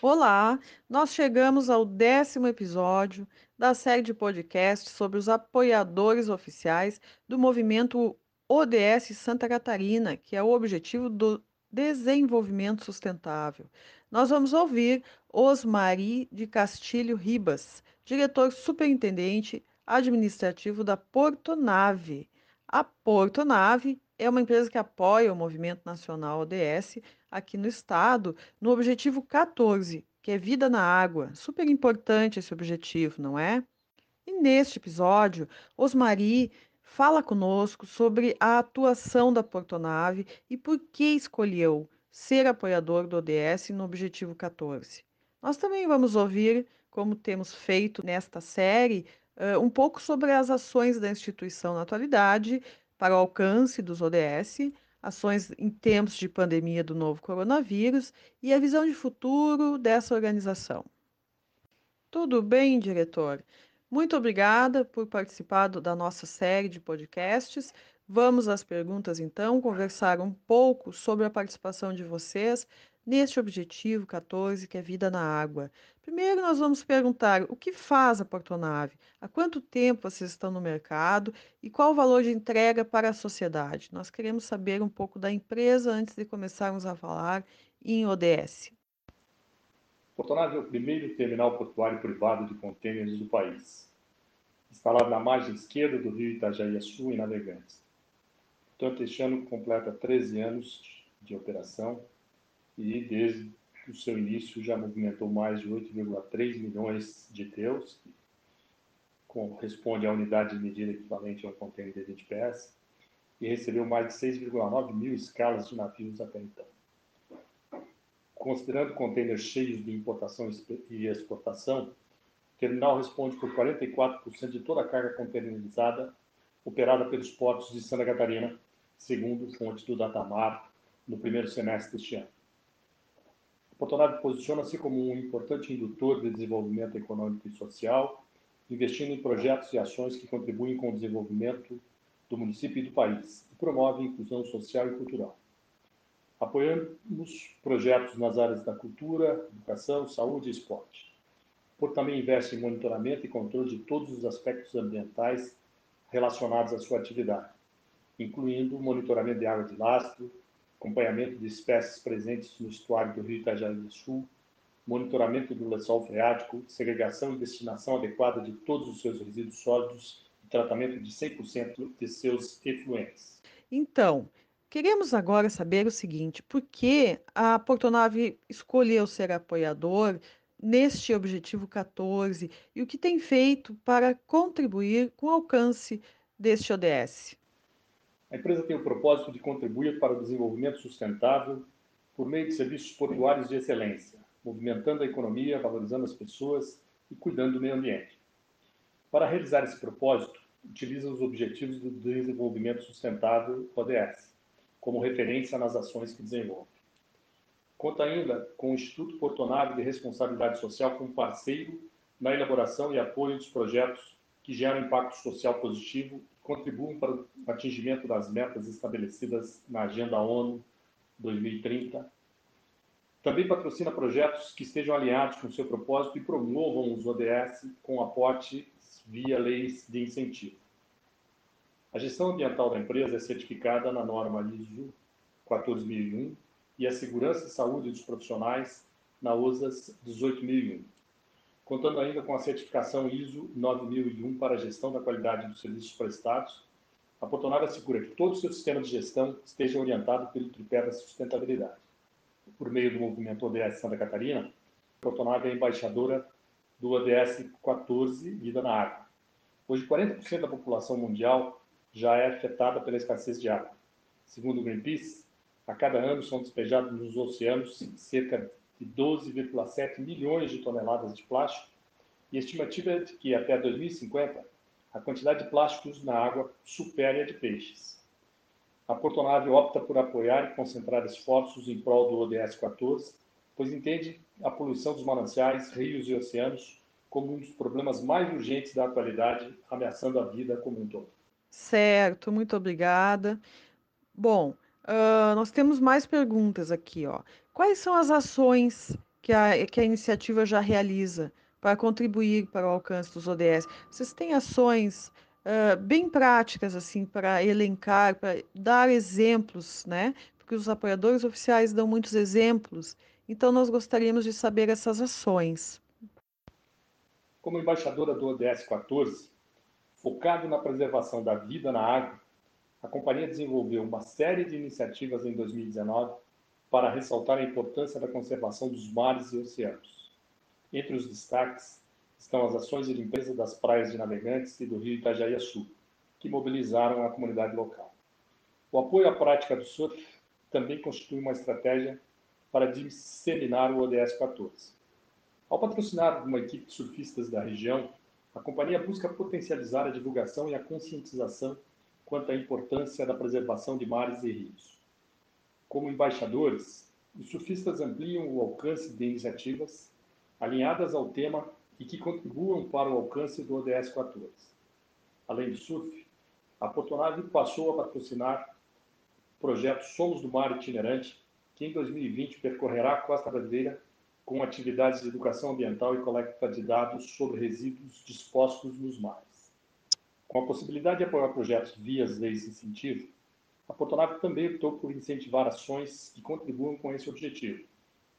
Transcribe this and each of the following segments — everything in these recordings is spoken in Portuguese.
Olá, nós chegamos ao décimo episódio da série de podcasts sobre os apoiadores oficiais do movimento ODS Santa Catarina, que é o objetivo do desenvolvimento sustentável. Nós vamos ouvir Osmari de Castilho Ribas, diretor superintendente administrativo da Portonave. A Portonave é uma empresa que apoia o Movimento Nacional ODS aqui no estado, no objetivo 14, que é vida na água. Super importante esse objetivo, não é? E neste episódio, Osmari fala conosco sobre a atuação da Portonave e por que escolheu ser apoiador do ODS no objetivo 14. Nós também vamos ouvir, como temos feito nesta série, um pouco sobre as ações da instituição na atualidade para o alcance dos ODS, ações em tempos de pandemia do novo coronavírus e a visão de futuro dessa organização. Tudo bem, diretor? Muito obrigada por participar da nossa série de podcasts. Vamos às perguntas, então, conversar um pouco sobre a participação de vocês neste objetivo 14, que é vida na água. Primeiro, nós vamos perguntar o que faz a Portonave, há quanto tempo vocês estão no mercado e qual o valor de entrega para a sociedade. Nós queremos saber um pouco da empresa antes de começarmos a falar em ODS. Portonave é o primeiro terminal portuário privado de contêineres do país, instalado na margem esquerda do rio Itajaí-Açu, em Navegantes. Portanto, este ano completa 13 anos de operação e desde o seu início já movimentou mais de 8,3 milhões de teus, que corresponde à unidade de medida equivalente a um contêiner de 20 pés, e recebeu mais de 6,9 mil escalas de navios até então. Considerando contêineres cheios de importação e exportação, o terminal responde por 44% de toda a carga containerizada operada pelos portos de Santa Catarina, segundo fontes do Datamar, no primeiro semestre deste ano. A Portonave posiciona-se como um importante indutor de desenvolvimento econômico e social, investindo em projetos e ações que contribuem com o desenvolvimento do município e do país e promovem inclusão social e cultural. Apoiamos projetos nas áreas da cultura, educação, saúde e esporte. Por também investe em monitoramento e controle de todos os aspectos ambientais relacionados à sua atividade, incluindo monitoramento de água de lastro, acompanhamento de espécies presentes no estuário do rio Itajaí do Sul, monitoramento do lençol freático, segregação e destinação adequada de todos os seus resíduos sólidos e tratamento de 100% de seus efluentes. Então, queremos agora saber o seguinte: por que a Portonave escolheu ser apoiador neste objetivo 14 e o que tem feito para contribuir com o alcance deste ODS? A empresa tem o propósito de contribuir para o desenvolvimento sustentável por meio de serviços portuários de excelência, movimentando a economia, valorizando as pessoas e cuidando do meio ambiente. Para realizar esse propósito, utiliza os Objetivos do Desenvolvimento Sustentável, ODS, como referência nas ações que desenvolve. Conta ainda com o Instituto Portonave de Responsabilidade Social como parceiro na elaboração e apoio dos projetos que geram impacto social positivo contribuam para o atingimento das metas estabelecidas na Agenda ONU 2030. Também patrocina projetos que estejam alinhados com seu propósito e promovam os ODS com aporte via leis de incentivo. A gestão ambiental da empresa é certificada na norma ISO 14001 e a segurança e saúde dos profissionais na USAS 18001 contando ainda com a certificação ISO 9001 para a gestão da qualidade dos serviços prestados, a Portonave assegura que todo o seu sistema de gestão esteja orientado pelo tripé da sustentabilidade. Por meio do movimento ODS Santa Catarina, a Portonave é embaixadora do ODS 14 Vida na Água. Hoje, 40% da população mundial já é afetada pela escassez de água. Segundo o Greenpeace, a cada ano são despejados nos oceanos cerca de 12,7 milhões de toneladas de plástico, e a estimativa é de que até 2050 a quantidade de plásticos na água supere a de peixes. A Portonave opta por apoiar e concentrar esforços em prol do ODS 14, pois entende a poluição dos mananciais, rios e oceanos como um dos problemas mais urgentes da atualidade, ameaçando a vida como um todo. Certo, muito obrigada. Bom, uh, nós temos mais perguntas aqui. Ó. Quais são as ações que a, que a iniciativa já realiza para contribuir para o alcance dos ODS? Vocês têm ações uh, bem práticas assim para elencar, para dar exemplos, né? Porque os apoiadores oficiais dão muitos exemplos. Então, nós gostaríamos de saber essas ações. Como embaixadora do ODS 14, focado na preservação da vida na água, a companhia desenvolveu uma série de iniciativas em 2019 para ressaltar a importância da conservação dos mares e oceanos. Entre os destaques estão as ações de limpeza das praias de Navegantes e do rio Itajaí-Açu, que mobilizaram a comunidade local. O apoio à prática do surf também constitui uma estratégia para disseminar o ODS 14. Ao patrocinar uma equipe de surfistas da região, a companhia busca potencializar a divulgação e a conscientização quanto à importância da preservação de mares e rios. Como embaixadores, os surfistas ampliam o alcance de iniciativas alinhadas ao tema e que contribuam para o alcance do ODS 14. Além do surf, a Portonave passou a patrocinar o projeto Somos do Mar Itinerante, que em 2020 percorrerá a costa brasileira com atividades de educação ambiental e coleta de dados sobre resíduos dispostos nos mares. Com a possibilidade de apoiar projetos via leis de incentivo, a Portonave também optou por incentivar ações que contribuam com esse objetivo,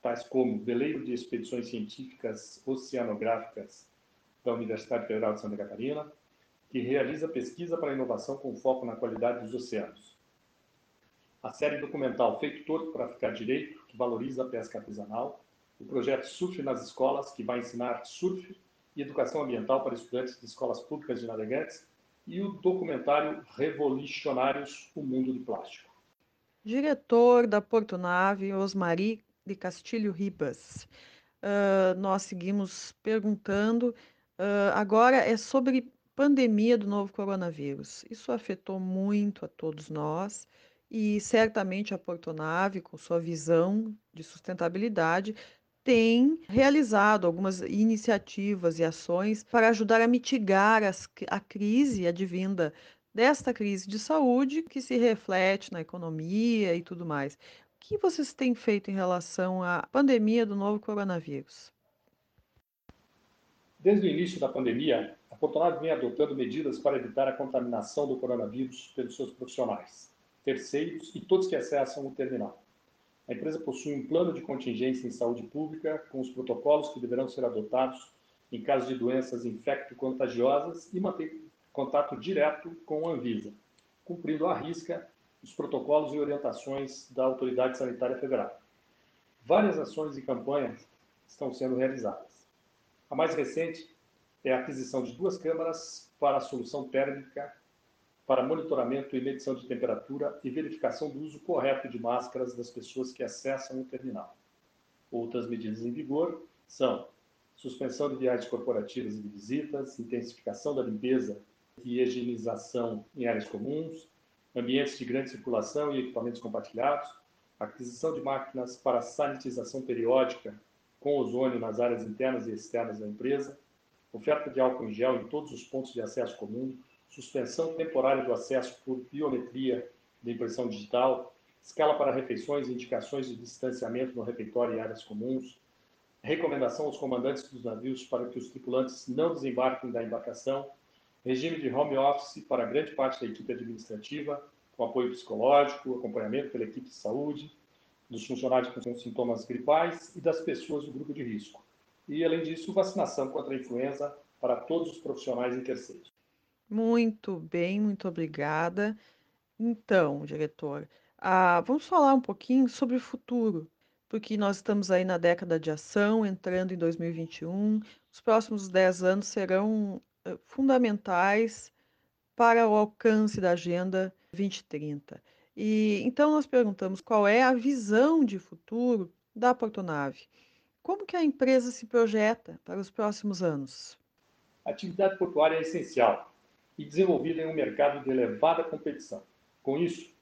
tais como veleiro de expedições científicas oceanográficas da Universidade Federal de Santa Catarina, que realiza pesquisa para inovação com foco na qualidade dos oceanos. A série documental Feito Torto para Ficar Direito, que valoriza a pesca artesanal, o projeto Surf nas Escolas, que vai ensinar surf e educação ambiental para estudantes de escolas públicas de navegantes, e o documentário Revolucionários, o Mundo de Plástico. Diretor da Porto Nave, Osmari de Castilho Ribas. Uh, nós seguimos perguntando, uh, agora é sobre pandemia do novo coronavírus. Isso afetou muito a todos nós e certamente a Portonave, com sua visão de sustentabilidade, tem realizado algumas iniciativas e ações para ajudar a mitigar as, a crise advinda desta crise de saúde que se reflete na economia e tudo mais. O que vocês têm feito em relação à pandemia do novo coronavírus? Desde o início da pandemia, a Portonave vem adotando medidas para evitar a contaminação do coronavírus pelos seus profissionais, terceiros e todos que acessam o terminal. A empresa possui um plano de contingência em saúde pública com os protocolos que deverão ser adotados em caso de doenças infecto-contagiosas e mantém contato direto com a Anvisa, cumprindo à risca os protocolos e orientações da Autoridade Sanitária Federal. Várias ações e campanhas estão sendo realizadas. A mais recente é a aquisição de duas câmaras para a solução térmica para monitoramento e medição de temperatura e verificação do uso correto de máscaras das pessoas que acessam o terminal. Outras medidas em vigor são suspensão de viagens corporativas e de visitas, intensificação da limpeza e higienização em áreas comuns, ambientes de grande circulação e equipamentos compartilhados, aquisição de máquinas para sanitização periódica com ozônio nas áreas internas e externas da empresa, oferta de álcool em gel em todos os pontos de acesso comum, suspensão temporária do acesso por biometria de impressão digital, escala para refeições indicações de distanciamento no refeitório e áreas comuns, recomendação aos comandantes dos navios para que os tripulantes não desembarquem da embarcação, regime de home office para grande parte da equipe administrativa, com apoio psicológico, acompanhamento pela equipe de saúde, dos funcionários com sintomas gripais e das pessoas do grupo de risco. E, além disso, vacinação contra a influenza para todos os profissionais e terceiros. Muito bem, muito obrigada. Então, diretor, ah, vamos falar um pouquinho sobre o futuro, porque nós estamos aí na década de ação, entrando em 2021. Os próximos 10 anos serão uh, fundamentais para o alcance da Agenda 2030. E então nós perguntamos qual é a visão de futuro da Portonave. Como que a empresa se projeta para os próximos anos? A atividade portuária é essencial e desenvolvida em um mercado de elevada competição. Com isso,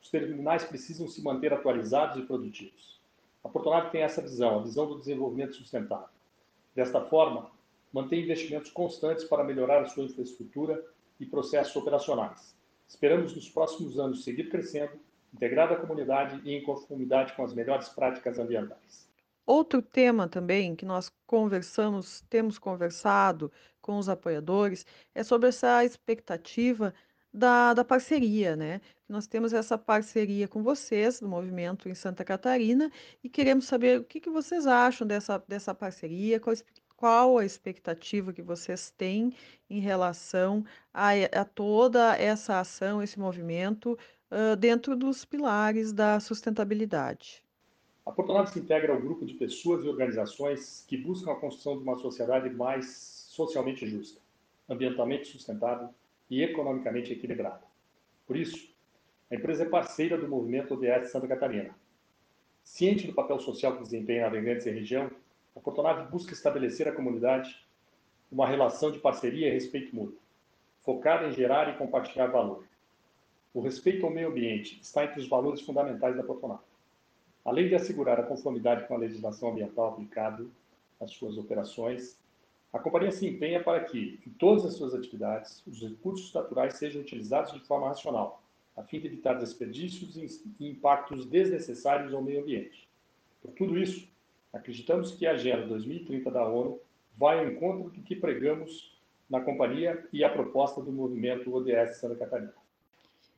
os terminais precisam se manter atualizados e produtivos. A Portonave tem essa visão, a visão do desenvolvimento sustentável. Desta forma, mantém investimentos constantes para melhorar a sua infraestrutura e processos operacionais. Esperamos nos próximos anos seguir crescendo, integrado à comunidade e em conformidade com as melhores práticas ambientais. Outro tema também que nós conversamos, temos conversado com os apoiadores, é sobre essa expectativa da, da parceria, né? Nós temos essa parceria com vocês, do movimento em Santa Catarina, e queremos saber o que, que vocês acham dessa, dessa parceria, qual, qual a expectativa que vocês têm em relação a, a toda essa ação, esse movimento, uh, dentro dos pilares da sustentabilidade. A Portonave se integra ao grupo de pessoas e organizações que buscam a construção de uma sociedade mais socialmente justa, ambientalmente sustentável e economicamente equilibrada. Por isso, a empresa é parceira do movimento ODS Santa Catarina. Ciente do papel social que desempenha a Navegantes e região, a Portonave busca estabelecer à comunidade uma relação de parceria e respeito mútuo, focada em gerar e compartilhar valor. O respeito ao meio ambiente está entre os valores fundamentais da Portonave. Além de assegurar a conformidade com a legislação ambiental aplicada às suas operações, a companhia se empenha para que, em todas as suas atividades, os recursos naturais sejam utilizados de forma racional, a fim de evitar desperdícios e impactos desnecessários ao meio ambiente. Por tudo isso, acreditamos que a Agenda 2030 da ONU vai ao encontro do que pregamos na companhia e a proposta do movimento ODS Santa Catarina.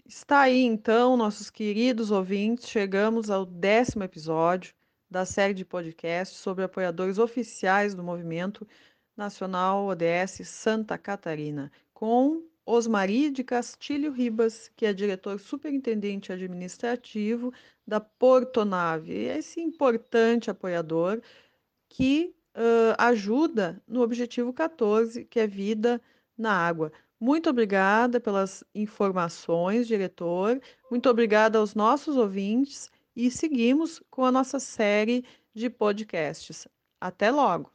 Está aí então, nossos queridos ouvintes, chegamos ao décimo episódio da série de podcasts sobre apoiadores oficiais do Movimento Nacional ODS Santa Catarina, com Osmari de Castilho Ribas, que é diretor superintendente administrativo da Portonave, esse importante apoiador que uh, ajuda no objetivo 14, que é vida na água. Muito obrigada pelas informações, diretor. Muito obrigada aos nossos ouvintes e seguimos com a nossa série de podcasts. Até logo!